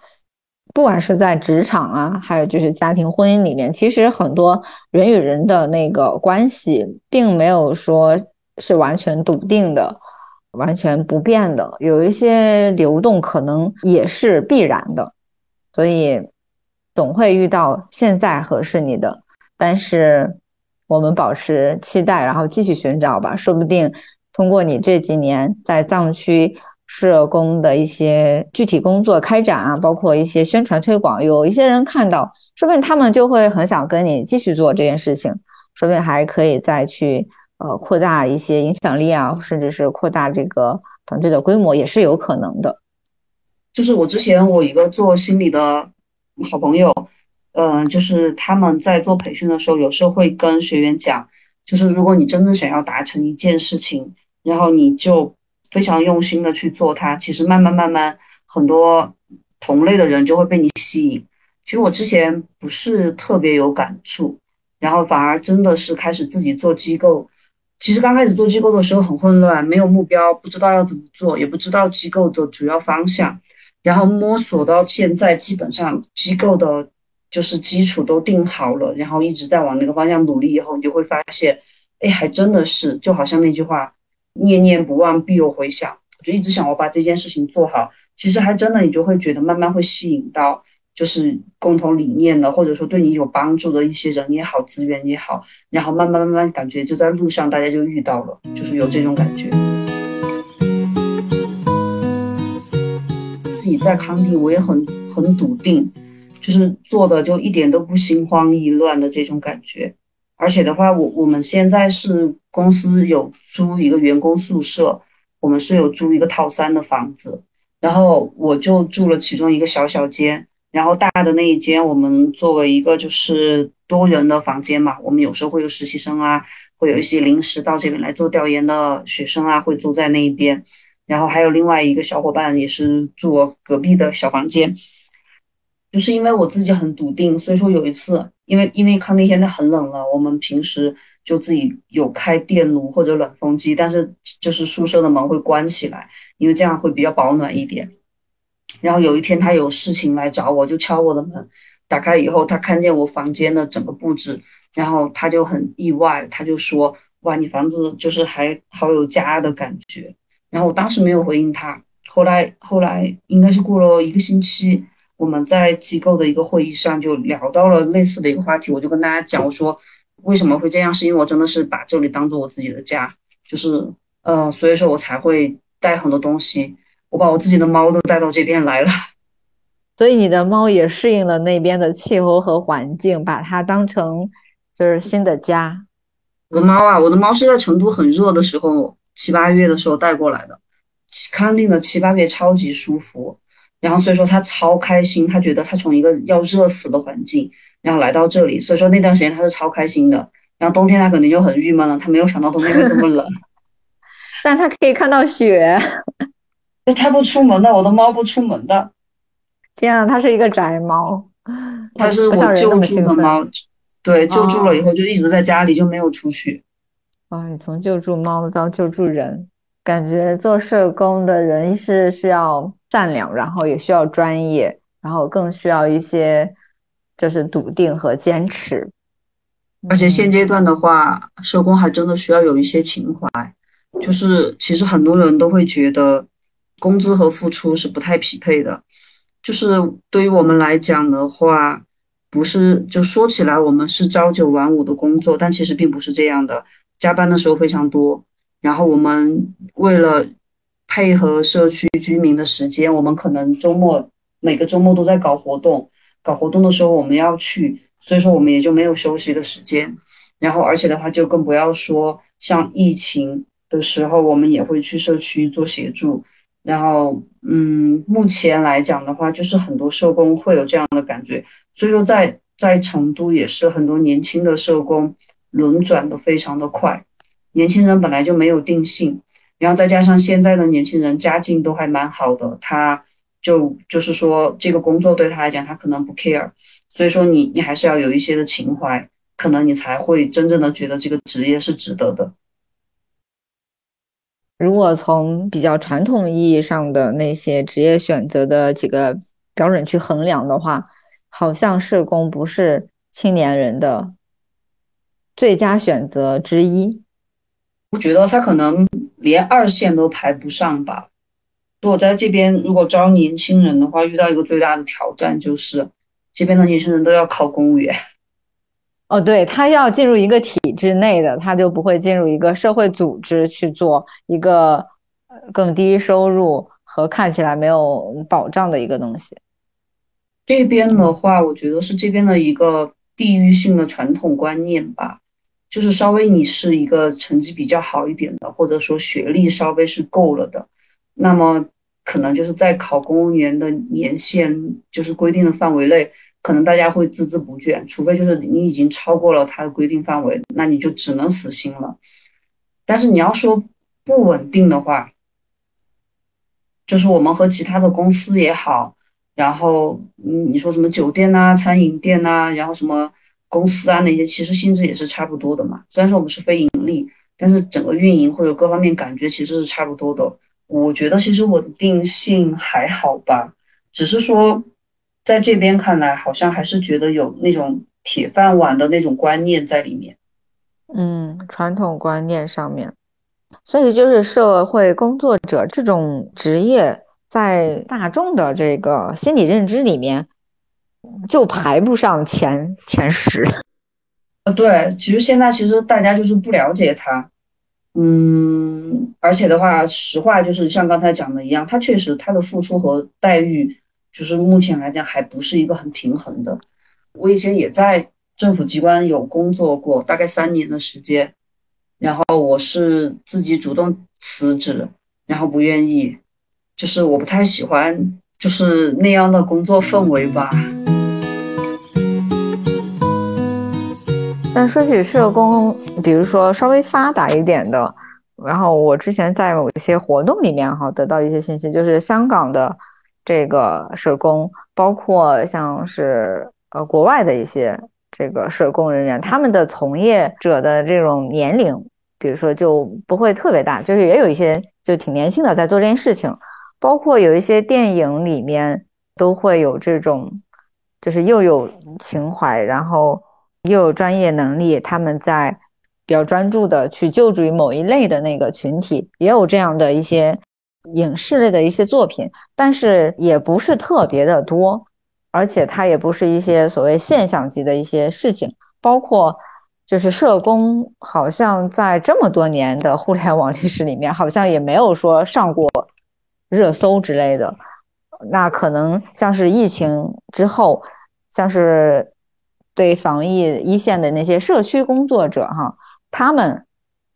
不管是在职场啊，还有就是家庭婚姻里面，其实很多人与人的那个关系，并没有说是完全笃定的、完全不变的，有一些流动可能也是必然的。所以，总会遇到现在合适你的。但是，我们保持期待，然后继续寻找吧，说不定。通过你这几年在藏区社工的一些具体工作开展啊，包括一些宣传推广，有一些人看到，说不定他们就会很想跟你继续做这件事情，说不定还可以再去呃扩大一些影响力啊，甚至是扩大这个团队的规模，也是有可能的。就是我之前我一个做心理的好朋友，嗯，就是他们在做培训的时候，有时候会跟学员讲，就是如果你真的想要达成一件事情，然后你就非常用心的去做它，其实慢慢慢慢，很多同类的人就会被你吸引。其实我之前不是特别有感触，然后反而真的是开始自己做机构。其实刚开始做机构的时候很混乱，没有目标，不知道要怎么做，也不知道机构的主要方向。然后摸索到现在，基本上机构的就是基础都定好了，然后一直在往那个方向努力。以后你就会发现，哎，还真的是就好像那句话，“念念不忘，必有回响”。我就一直想我把这件事情做好。其实还真的，你就会觉得慢慢会吸引到，就是共同理念的，或者说对你有帮助的一些人也好，资源也好。然后慢慢慢慢，感觉就在路上，大家就遇到了，就是有这种感觉。自己在康定，我也很很笃定，就是做的就一点都不心慌意乱的这种感觉。而且的话，我我们现在是公司有租一个员工宿舍，我们是有租一个套三的房子，然后我就住了其中一个小小间，然后大的那一间我们作为一个就是多人的房间嘛，我们有时候会有实习生啊，会有一些临时到这边来做调研的学生啊，会住在那一边。然后还有另外一个小伙伴也是住我隔壁的小房间，就是因为我自己很笃定，所以说有一次，因为因为康定现在很冷了，我们平时就自己有开电炉或者暖风机，但是就是宿舍的门会关起来，因为这样会比较保暖一点。然后有一天他有事情来找我，就敲我的门，打开以后他看见我房间的整个布置，然后他就很意外，他就说：“哇，你房子就是还好有家的感觉。”然后我当时没有回应他，后来后来应该是过了一个星期，我们在机构的一个会议上就聊到了类似的一个话题，我就跟大家讲，我说为什么会这样，是因为我真的是把这里当做我自己的家，就是呃，所以说我才会带很多东西，我把我自己的猫都带到这边来了，所以你的猫也适应了那边的气候和环境，把它当成就是新的家。我的猫啊，我的猫是在成都很热的时候。七八月的时候带过来的，康定的七八月超级舒服，然后所以说他超开心，他觉得他从一个要热死的环境，然后来到这里，所以说那段时间他是超开心的。然后冬天他肯定就很郁闷了，他没有想到冬天会这么冷。但他可以看到雪。他不出门的，我的猫不出门的。天啊，它是一个宅猫。它是我救助的猫，对，救助了以后就一直在家里，就没有出去。哇，你从救助猫到救助人，感觉做社工的人是需要善良，然后也需要专业，然后更需要一些就是笃定和坚持。而且现阶段的话，社工还真的需要有一些情怀。就是其实很多人都会觉得工资和付出是不太匹配的。就是对于我们来讲的话，不是就说起来我们是朝九晚五的工作，但其实并不是这样的。加班的时候非常多，然后我们为了配合社区居民的时间，我们可能周末每个周末都在搞活动，搞活动的时候我们要去，所以说我们也就没有休息的时间。然后而且的话，就更不要说像疫情的时候，我们也会去社区做协助。然后，嗯，目前来讲的话，就是很多社工会有这样的感觉，所以说在在成都也是很多年轻的社工。轮转的非常的快，年轻人本来就没有定性，然后再加上现在的年轻人家境都还蛮好的，他就就是说这个工作对他来讲他可能不 care，所以说你你还是要有一些的情怀，可能你才会真正的觉得这个职业是值得的。如果从比较传统意义上的那些职业选择的几个标准去衡量的话，好像社工不是青年人的。最佳选择之一，我觉得他可能连二线都排不上吧。如果在这边如果招年轻人的话，遇到一个最大的挑战就是，这边的年轻人都要考公务员。哦，对，他要进入一个体制内的，他就不会进入一个社会组织去做一个更低收入和看起来没有保障的一个东西。这边的话，我觉得是这边的一个地域性的传统观念吧，就是稍微你是一个成绩比较好一点的，或者说学历稍微是够了的，那么可能就是在考公务员的年限就是规定的范围内。可能大家会孜孜不倦，除非就是你已经超过了它的规定范围，那你就只能死心了。但是你要说不稳定的话，就是我们和其他的公司也好，然后嗯，你说什么酒店呐、餐饮店呐，然后什么公司啊那些，其实性质也是差不多的嘛。虽然说我们是非盈利，但是整个运营或者各方面感觉其实是差不多的。我觉得其实稳定性还好吧，只是说。在这边看来，好像还是觉得有那种铁饭碗的那种观念在里面。嗯，传统观念上面，所以就是社会工作者这种职业，在大众的这个心理认知里面，就排不上前前十。呃，对，其实现在其实大家就是不了解他，嗯，而且的话，实话就是像刚才讲的一样，他确实他的付出和待遇。就是目前来讲还不是一个很平衡的。我以前也在政府机关有工作过，大概三年的时间，然后我是自己主动辞职，然后不愿意，就是我不太喜欢就是那样的工作氛围吧。但说起社工，比如说稍微发达一点的，然后我之前在某一些活动里面哈得到一些信息，就是香港的。这个社工，包括像是呃国外的一些这个社工人员，他们的从业者的这种年龄，比如说就不会特别大，就是也有一些就挺年轻的在做这件事情。包括有一些电影里面都会有这种，就是又有情怀，然后又有专业能力，他们在比较专注的去救助于某一类的那个群体，也有这样的一些。影视类的一些作品，但是也不是特别的多，而且它也不是一些所谓现象级的一些事情。包括就是社工，好像在这么多年的互联网历史里面，好像也没有说上过热搜之类的。那可能像是疫情之后，像是对防疫一线的那些社区工作者哈，他们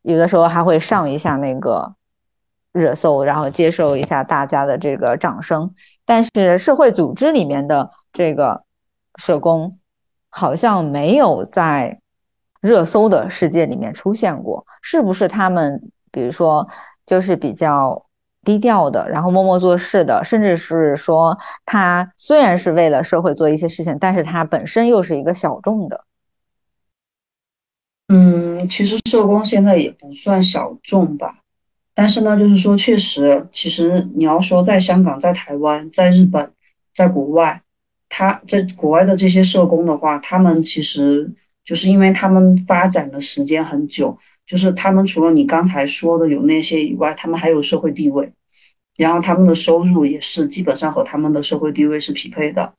有的时候还会上一下那个。热搜，然后接受一下大家的这个掌声，但是社会组织里面的这个社工好像没有在热搜的世界里面出现过，是不是他们比如说就是比较低调的，然后默默做事的，甚至是说他虽然是为了社会做一些事情，但是他本身又是一个小众的。嗯，其实社工现在也不算小众吧。但是呢，就是说，确实，其实你要说在香港、在台湾、在日本、在国外，他在国外的这些社工的话，他们其实就是因为他们发展的时间很久，就是他们除了你刚才说的有那些以外，他们还有社会地位，然后他们的收入也是基本上和他们的社会地位是匹配的。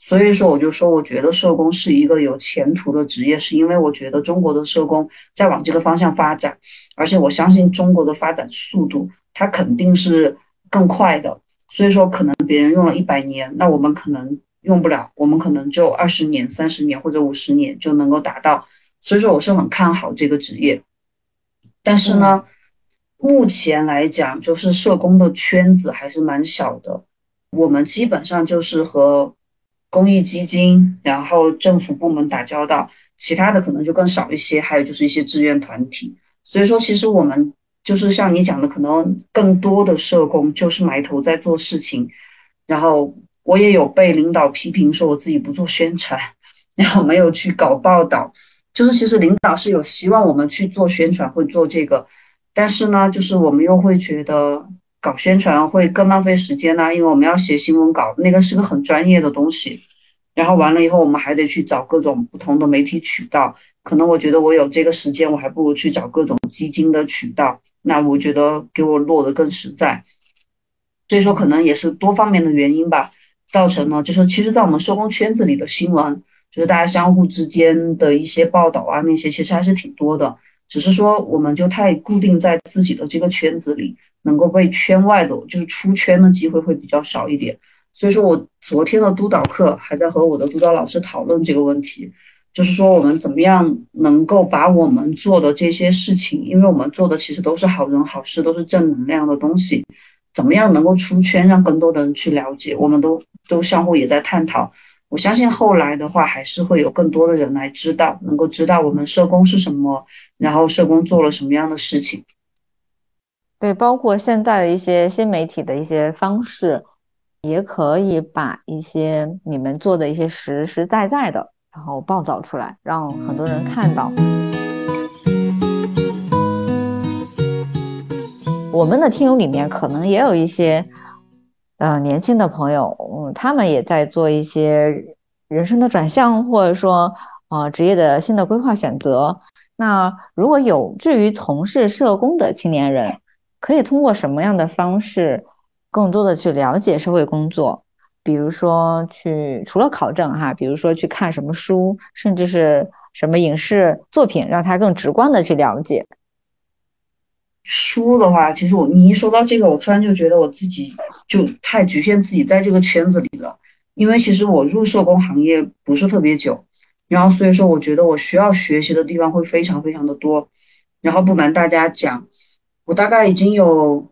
所以说，我就说，我觉得社工是一个有前途的职业，是因为我觉得中国的社工在往这个方向发展，而且我相信中国的发展速度，它肯定是更快的。所以说，可能别人用了一百年，那我们可能用不了，我们可能就二十年、三十年或者五十年就能够达到。所以说，我是很看好这个职业。但是呢，目前来讲，就是社工的圈子还是蛮小的，我们基本上就是和。公益基金，然后政府部门打交道，其他的可能就更少一些。还有就是一些志愿团体。所以说，其实我们就是像你讲的，可能更多的社工就是埋头在做事情。然后我也有被领导批评说我自己不做宣传，然后没有去搞报道。就是其实领导是有希望我们去做宣传，会做这个，但是呢，就是我们又会觉得。搞宣传会更浪费时间呢，因为我们要写新闻稿，那个是个很专业的东西。然后完了以后，我们还得去找各种不同的媒体渠道。可能我觉得我有这个时间，我还不如去找各种基金的渠道。那我觉得给我落得更实在。所以说，可能也是多方面的原因吧，造成了就是其实，在我们社工圈子里的新闻，就是大家相互之间的一些报道啊，那些其实还是挺多的。只是说，我们就太固定在自己的这个圈子里，能够被圈外的，就是出圈的机会会比较少一点。所以说我昨天的督导课还在和我的督导老师讨论这个问题，就是说我们怎么样能够把我们做的这些事情，因为我们做的其实都是好人好事，都是正能量的东西，怎么样能够出圈，让更多的人去了解，我们都都相互也在探讨。我相信后来的话，还是会有更多的人来知道，能够知道我们社工是什么，然后社工做了什么样的事情。对，包括现在的一些新媒体的一些方式，也可以把一些你们做的一些实实在在的，然后报道出来，让很多人看到。我们的听友里面可能也有一些。呃，年轻的朋友，嗯，他们也在做一些人生的转向，或者说，呃，职业的新的规划选择。那如果有志于从事社工的青年人，可以通过什么样的方式，更多的去了解社会工作？比如说，去除了考证哈，比如说去看什么书，甚至是什么影视作品，让他更直观的去了解。书的话，其实我你一说到这个，我突然就觉得我自己。就太局限自己在这个圈子里了，因为其实我入社工行业不是特别久，然后所以说我觉得我需要学习的地方会非常非常的多，然后不瞒大家讲，我大概已经有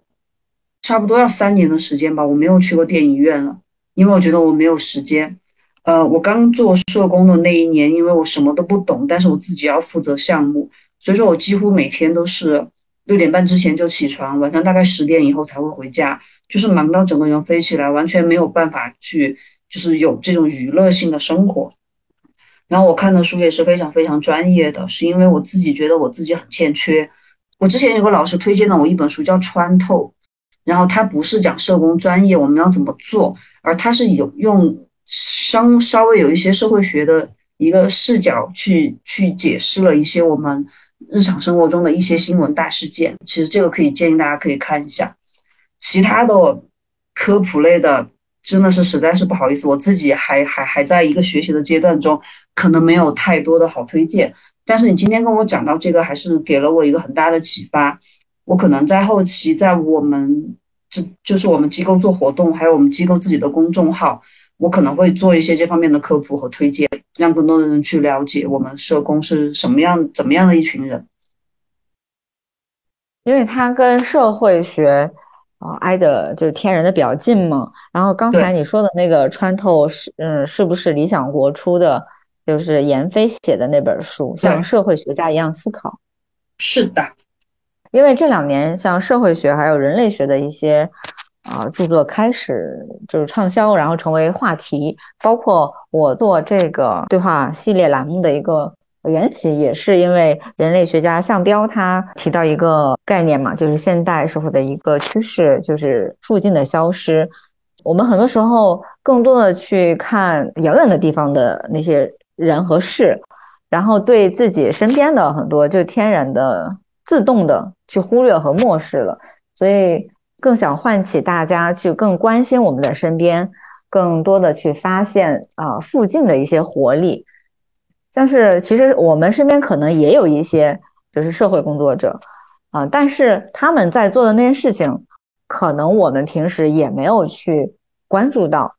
差不多要三年的时间吧，我没有去过电影院了，因为我觉得我没有时间。呃，我刚做社工的那一年，因为我什么都不懂，但是我自己要负责项目，所以说我几乎每天都是六点半之前就起床，晚上大概十点以后才会回家。就是忙到整个人飞起来，完全没有办法去，就是有这种娱乐性的生活。然后我看的书也是非常非常专业的，是因为我自己觉得我自己很欠缺。我之前有个老师推荐了我一本书叫《穿透》，然后他不是讲社工专业我们要怎么做，而他是有用稍稍微有一些社会学的一个视角去去解释了一些我们日常生活中的一些新闻大事件。其实这个可以建议大家可以看一下。其他的科普类的，真的是实在是不好意思，我自己还还还在一个学习的阶段中，可能没有太多的好推荐。但是你今天跟我讲到这个，还是给了我一个很大的启发。我可能在后期，在我们这就是我们机构做活动，还有我们机构自己的公众号，我可能会做一些这方面的科普和推荐，让更多的人去了解我们社工是什么样、怎么样的一群人。因为他跟社会学。啊，挨的就是天然的比较近嘛。然后刚才你说的那个穿透是，嗯，是不是理想国出的，就是闫飞写的那本书，像社会学家一样思考？是的，因为这两年像社会学还有人类学的一些啊著作开始就是畅销，然后成为话题。包括我做这个对话系列栏目的一个。缘起也是因为人类学家向彪他提到一个概念嘛，就是现代社会的一个趋势，就是附近的消失。我们很多时候更多的去看遥远的地方的那些人和事，然后对自己身边的很多就天然的、自动的去忽略和漠视了。所以更想唤起大家去更关心我们的身边，更多的去发现啊附近的一些活力。但是其实我们身边可能也有一些就是社会工作者啊，但是他们在做的那些事情，可能我们平时也没有去关注到。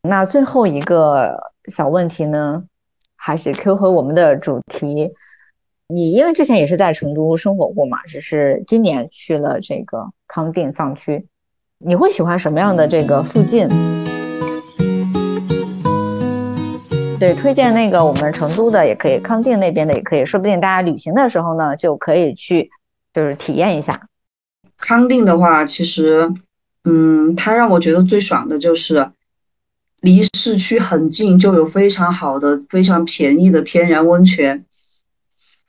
那最后一个小问题呢，还是 Q 和我们的主题。你因为之前也是在成都生活过嘛，只是今年去了这个康定藏区，你会喜欢什么样的这个附近？对，推荐那个我们成都的也可以，康定那边的也可以，说不定大家旅行的时候呢，就可以去，就是体验一下。康定的话，其实，嗯，它让我觉得最爽的就是离市区很近，就有非常好的、非常便宜的天然温泉。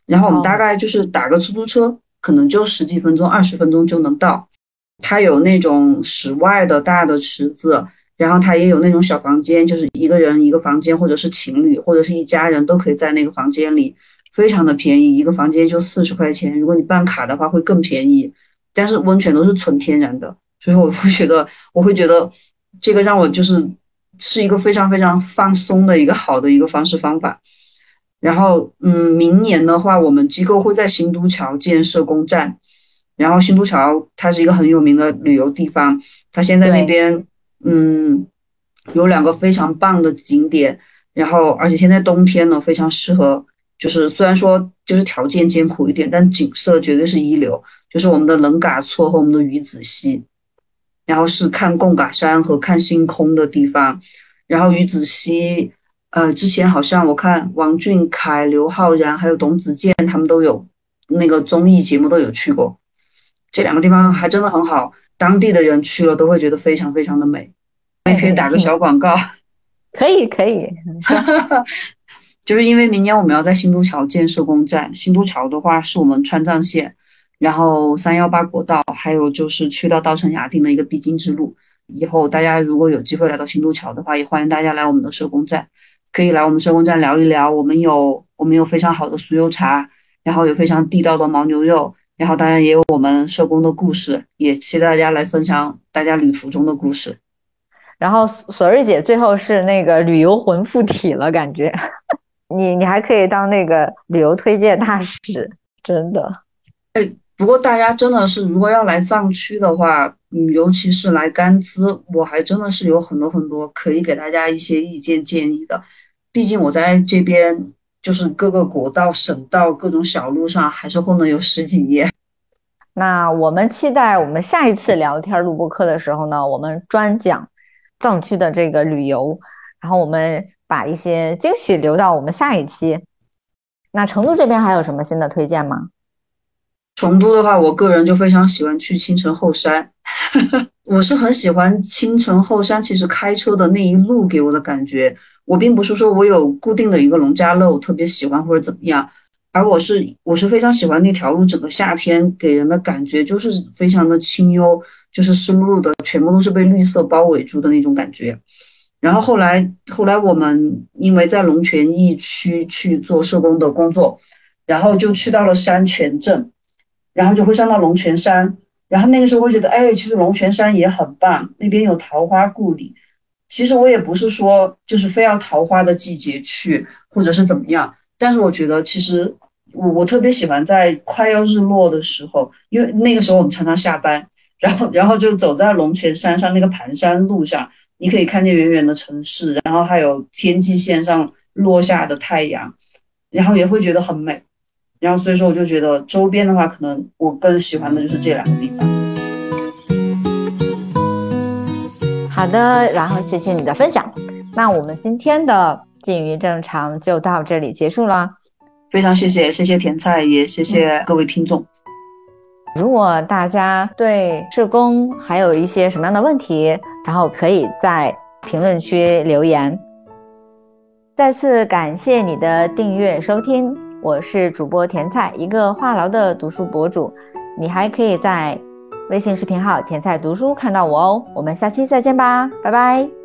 然后我们大概就是打个出租车，可能就十几分钟、二十分钟就能到。它有那种室外的大的池子。然后它也有那种小房间，就是一个人一个房间，或者是情侣，或者是一家人都可以在那个房间里，非常的便宜，一个房间就四十块钱。如果你办卡的话会更便宜，但是温泉都是纯天然的，所以我会觉得，我会觉得这个让我就是是一个非常非常放松的一个好的一个方式方法。然后，嗯，明年的话，我们机构会在新都桥建设工站。然后，新都桥它是一个很有名的旅游地方，它现在那边，嗯，有两个非常棒的景点。然后，而且现在冬天呢，非常适合，就是虽然说就是条件艰苦一点，但景色绝对是一流。就是我们的冷嘎措和我们的鱼子溪，然后是看贡嘎山和看星空的地方。然后鱼子溪。呃，之前好像我看王俊凯、刘昊然还有董子健他们都有那个综艺节目都有去过，这两个地方还真的很好，当地的人去了都会觉得非常非常的美。也可以打个小广告，可以可以，就是因为明年我们要在新都桥建设工站，新都桥的话是我们川藏线，然后三幺八国道，还有就是去到稻城亚丁的一个必经之路。以后大家如果有机会来到新都桥的话，也欢迎大家来我们的社工站。可以来我们社工站聊一聊，我们有我们有非常好的酥油茶，然后有非常地道的牦牛肉，然后当然也有我们社工的故事，也期待大家来分享大家旅途中的故事。然后索瑞姐最后是那个旅游魂附体了，感觉 你你还可以当那个旅游推荐大使，真的。哎，不过大家真的是如果要来藏区的话，嗯，尤其是来甘孜，我还真的是有很多很多可以给大家一些意见建议的。毕竟我在这边，就是各个国道、省道、各种小路上，还是混了有十几年。那我们期待我们下一次聊天录播课的时候呢，我们专讲藏区的这个旅游，然后我们把一些惊喜留到我们下一期。那成都这边还有什么新的推荐吗？成都的话，我个人就非常喜欢去青城后山。我是很喜欢青城后山，其实开车的那一路给我的感觉。我并不是说我有固定的一个农家乐，我特别喜欢或者怎么样，而我是我是非常喜欢那条路，整个夏天给人的感觉就是非常的清幽，就是湿漉漉的，全部都是被绿色包围住的那种感觉。然后后来后来我们因为在龙泉驿区去做社工的工作，然后就去到了山泉镇，然后就会上到龙泉山，然后那个时候会觉得，哎，其实龙泉山也很棒，那边有桃花故里。其实我也不是说就是非要桃花的季节去，或者是怎么样。但是我觉得，其实我我特别喜欢在快要日落的时候，因为那个时候我们常常下班，然后然后就走在龙泉山上那个盘山路上，你可以看见远远的城市，然后还有天际线上落下的太阳，然后也会觉得很美。然后所以说，我就觉得周边的话，可能我更喜欢的就是这两个地方。好的，然后谢谢你的分享。那我们今天的禁于正常就到这里结束了。非常谢谢，谢谢甜菜，也谢谢各位听众。如果大家对社工还有一些什么样的问题，然后可以在评论区留言。再次感谢你的订阅收听，我是主播甜菜，一个话痨的读书博主。你还可以在。微信视频号“甜菜读书”看到我哦，我们下期再见吧，拜拜。